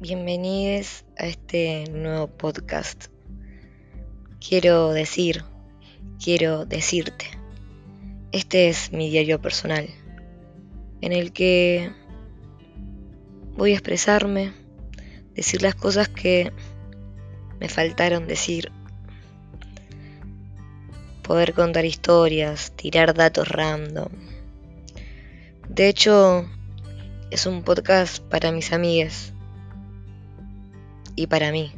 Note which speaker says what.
Speaker 1: bienvenidos a este nuevo podcast. Quiero decir, quiero decirte, este es mi diario personal, en el que voy a expresarme, decir las cosas que me faltaron decir, poder contar historias, tirar datos random. De hecho, es un podcast para mis amigas y para mí.